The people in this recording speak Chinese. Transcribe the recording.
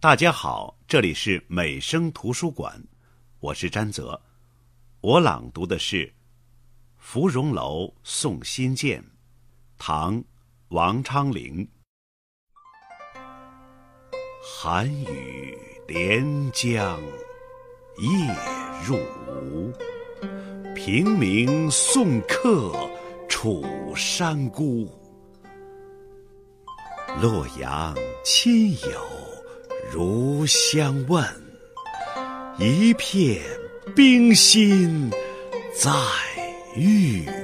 大家好，这里是美声图书馆，我是詹泽。我朗读的是《芙蓉楼送辛渐》，唐·王昌龄。寒雨连江夜入吴，平明送客楚山孤。洛阳亲友如相问，一片冰心在玉壶。